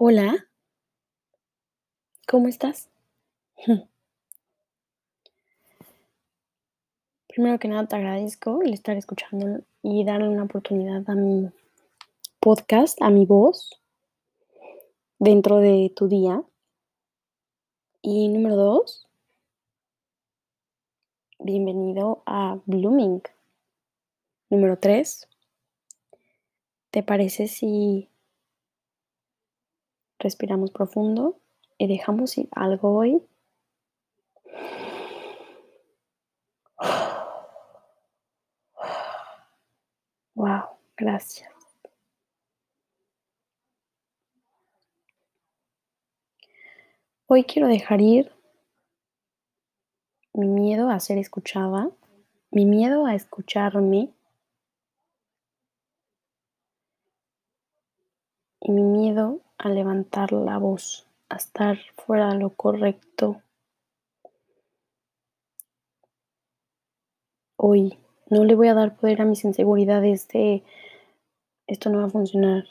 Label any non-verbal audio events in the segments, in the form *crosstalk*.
Hola. ¿Cómo estás? Primero que nada, te agradezco el estar escuchando y darle una oportunidad a mi podcast, a mi voz dentro de tu día. Y número 2 bienvenido a Blooming. Número 3 ¿te parece si respiramos profundo y dejamos ir algo hoy? Wow, gracias. Hoy quiero dejar ir mi miedo a ser escuchada, mi miedo a escucharme y mi miedo a levantar la voz, a estar fuera de lo correcto. Hoy no le voy a dar poder a mis inseguridades de esto no va a funcionar.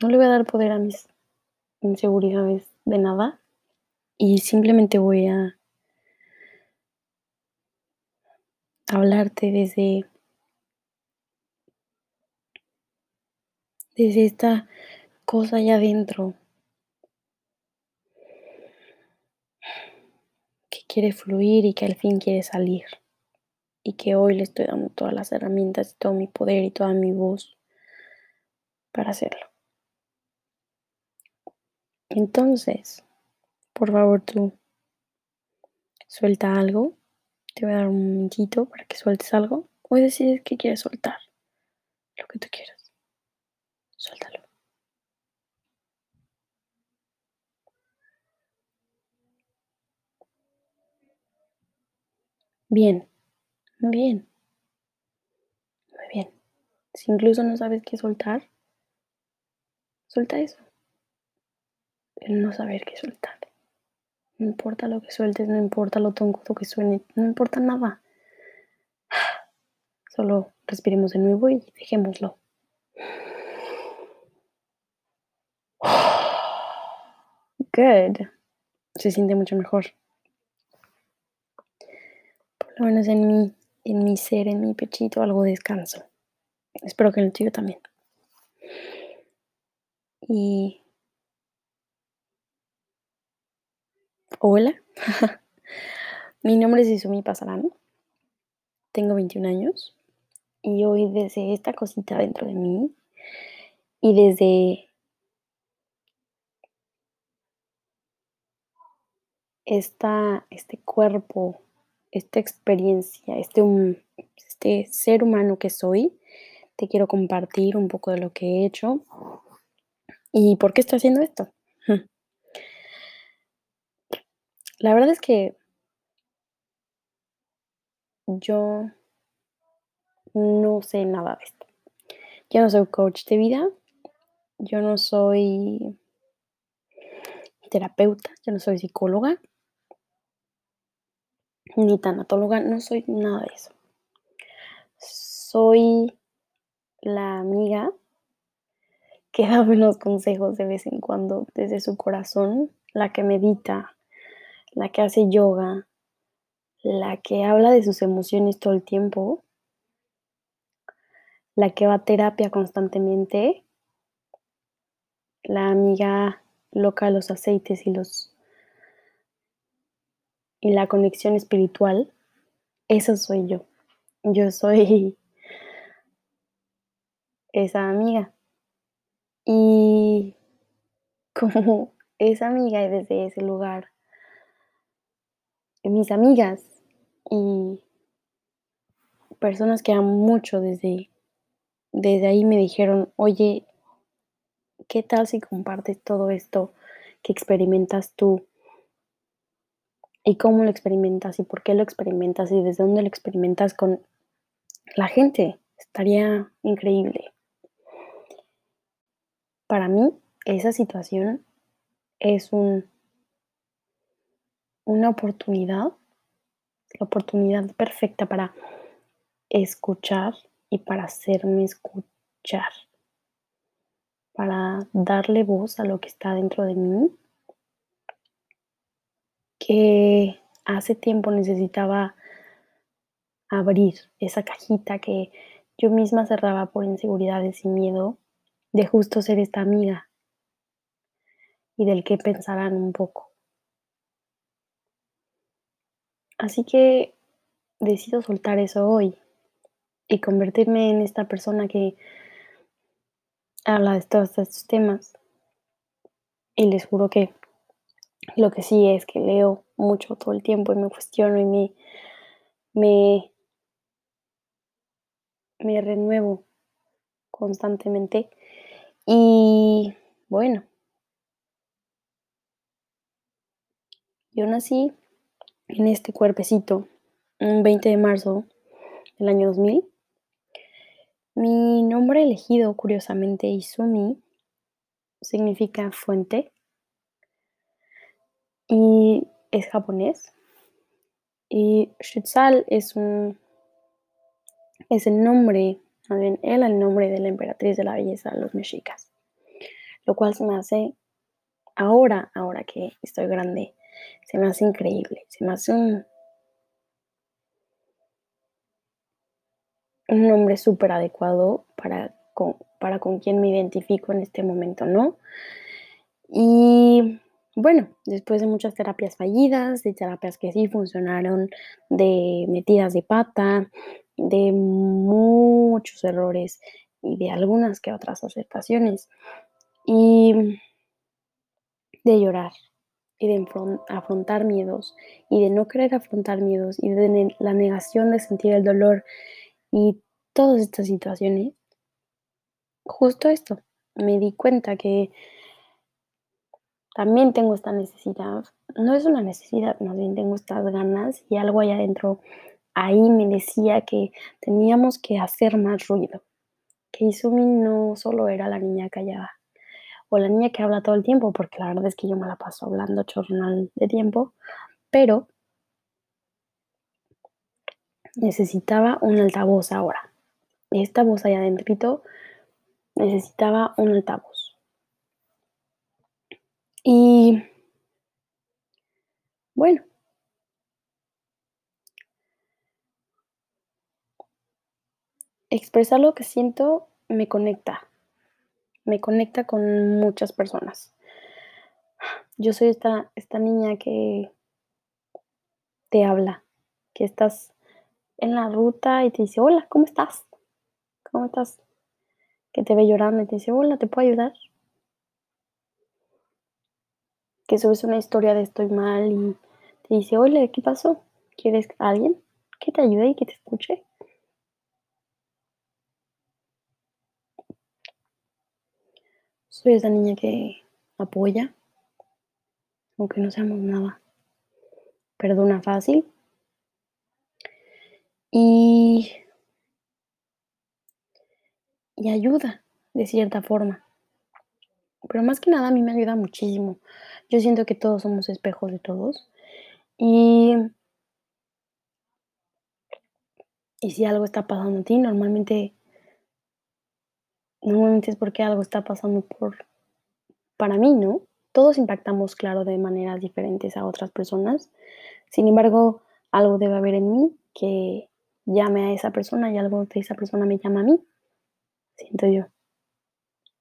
No le voy a dar poder a mis inseguridades de nada y simplemente voy a hablarte desde desde esta cosa allá adentro que quiere fluir y que al fin quiere salir. Y que hoy le estoy dando todas las herramientas y todo mi poder y toda mi voz para hacerlo. Entonces, por favor tú, suelta algo. Te voy a dar un momentito para que sueltes algo. O decides que quieres soltar. Lo que tú quieras. Suéltalo. Bien, muy bien. Muy bien. Si incluso no sabes qué soltar, suelta eso. El no saber qué soltar. No importa lo que sueltes, no importa lo tonto que suene, no importa nada. Solo respiremos de nuevo y dejémoslo. Good. Se siente mucho mejor. Lo menos en mi, en mi ser, en mi pechito, algo descanso. Espero que en el tuyo también. Y hola, *laughs* mi nombre es Izumi Pasarán, tengo 21 años y hoy desde esta cosita dentro de mí y desde esta, este cuerpo, esta experiencia, este, este ser humano que soy, te quiero compartir un poco de lo que he hecho y por qué estoy haciendo esto. *laughs* La verdad es que yo no sé nada de esto. Yo no soy coach de vida, yo no soy terapeuta, yo no soy psicóloga, ni tanatóloga, no soy nada de eso. Soy la amiga que da buenos consejos de vez en cuando desde su corazón, la que medita, la que hace yoga, la que habla de sus emociones todo el tiempo, la que va a terapia constantemente, la amiga loca de los aceites y los y la conexión espiritual, eso soy yo. Yo soy *laughs* esa amiga. Y como esa amiga y desde ese lugar, mis amigas y personas que amo mucho desde, desde ahí me dijeron, oye, ¿qué tal si compartes todo esto que experimentas tú y cómo lo experimentas y por qué lo experimentas y desde dónde lo experimentas con la gente. Estaría increíble. Para mí, esa situación es un, una oportunidad, la oportunidad perfecta para escuchar y para hacerme escuchar. para darle voz a lo que está dentro de mí. Que hace tiempo necesitaba abrir esa cajita que yo misma cerraba por inseguridades y miedo de justo ser esta amiga y del que pensarán un poco. Así que decido soltar eso hoy y convertirme en esta persona que habla de todos estos temas. Y les juro que lo que sí es que leo mucho todo el tiempo y me cuestiono y me, me, me renuevo constantemente. Y bueno, yo nací en este cuerpecito un 20 de marzo del año 2000. Mi nombre elegido, curiosamente, Izumi, significa fuente y es japonés. Y Shutsal es un es el nombre, él el nombre de la emperatriz de la belleza de los mexicas. Lo cual se me hace ahora, ahora que estoy grande, se me hace increíble, se me hace un, un nombre súper adecuado para con, para con quien me identifico en este momento, ¿no? Y bueno, después de muchas terapias fallidas, de terapias que sí funcionaron, de metidas de pata, de muchos errores y de algunas que otras aceptaciones, y de llorar, y de afrontar miedos y de no querer afrontar miedos y de la negación de sentir el dolor y todas estas situaciones, justo esto, me di cuenta que también tengo esta necesidad, no es una necesidad, más bien tengo estas ganas y algo allá adentro ahí me decía que teníamos que hacer más ruido, que Izumi no solo era la niña callada, o la niña que habla todo el tiempo, porque la verdad es que yo me la paso hablando chornal de tiempo, pero necesitaba un altavoz ahora. Esta voz allá adentro necesitaba un altavoz. Y bueno, expresar lo que siento me conecta, me conecta con muchas personas. Yo soy esta, esta niña que te habla, que estás en la ruta y te dice, hola, ¿cómo estás? ¿Cómo estás? Que te ve llorando y te dice, hola, ¿te puedo ayudar? Que subes una historia de estoy mal y te dice, hola, ¿qué pasó? ¿Quieres alguien que te ayude y que te escuche? Soy esa niña que apoya, aunque no seamos nada. Perdona fácil. Y, y ayuda de cierta forma. Pero más que nada a mí me ayuda muchísimo. Yo siento que todos somos espejos de todos. Y, y si algo está pasando a ti, normalmente Normalmente es porque algo está pasando por para mí, ¿no? Todos impactamos, claro, de maneras diferentes a otras personas. Sin embargo, algo debe haber en mí que llame a esa persona y algo de esa persona me llama a mí. Siento yo.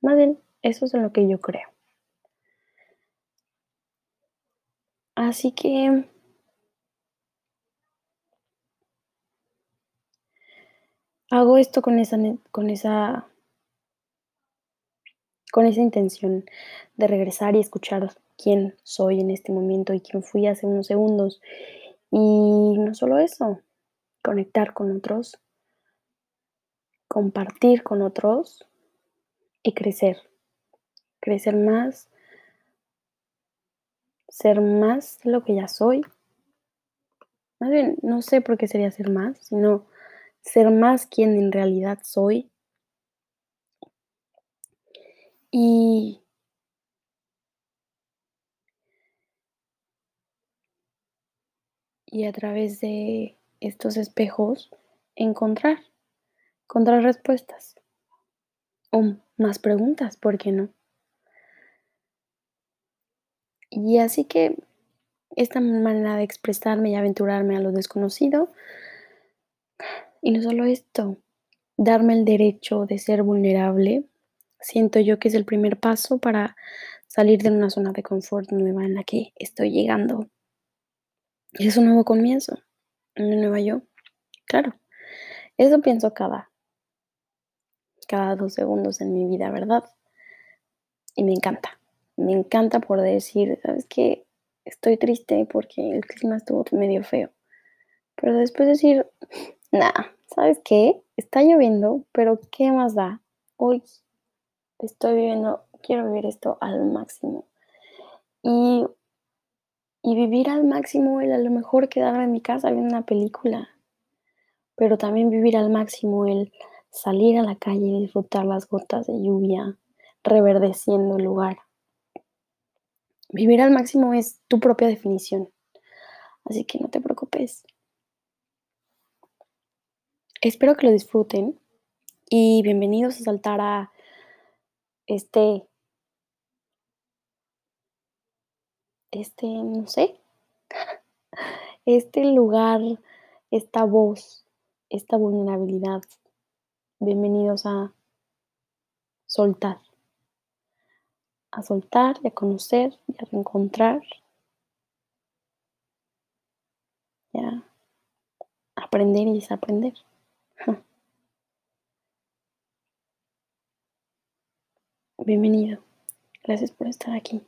Más bien, eso es lo que yo creo. Así que hago esto con esa, con esa con esa intención de regresar y escuchar quién soy en este momento y quién fui hace unos segundos. Y no solo eso, conectar con otros, compartir con otros y crecer. Crecer más, ser más lo que ya soy. Más bien, no sé por qué sería ser más, sino ser más quien en realidad soy y y a través de estos espejos encontrar, encontrar respuestas. O más preguntas, ¿por qué no? Y así que esta manera de expresarme y aventurarme a lo desconocido, y no solo esto, darme el derecho de ser vulnerable, siento yo que es el primer paso para salir de una zona de confort nueva en la que estoy llegando. Es un nuevo comienzo, una nueva yo. Claro, eso pienso cada, cada dos segundos en mi vida, ¿verdad? Y me encanta. Me encanta poder decir, ¿sabes qué? Estoy triste porque el clima estuvo medio feo. Pero después decir, *laughs* nada, ¿sabes qué? Está lloviendo, pero ¿qué más da? Hoy estoy viviendo, quiero vivir esto al máximo. Y, y vivir al máximo, el a lo mejor quedarme en mi casa viendo una película. Pero también vivir al máximo el salir a la calle y disfrutar las gotas de lluvia, reverdeciendo el lugar. Vivir al máximo es tu propia definición, así que no te preocupes. Espero que lo disfruten y bienvenidos a saltar a este, este, no sé, *laughs* este lugar, esta voz, esta vulnerabilidad. Bienvenidos a soltar a soltar y a conocer y a reencontrar a aprender y desaprender. *laughs* Bienvenido. Gracias por estar aquí.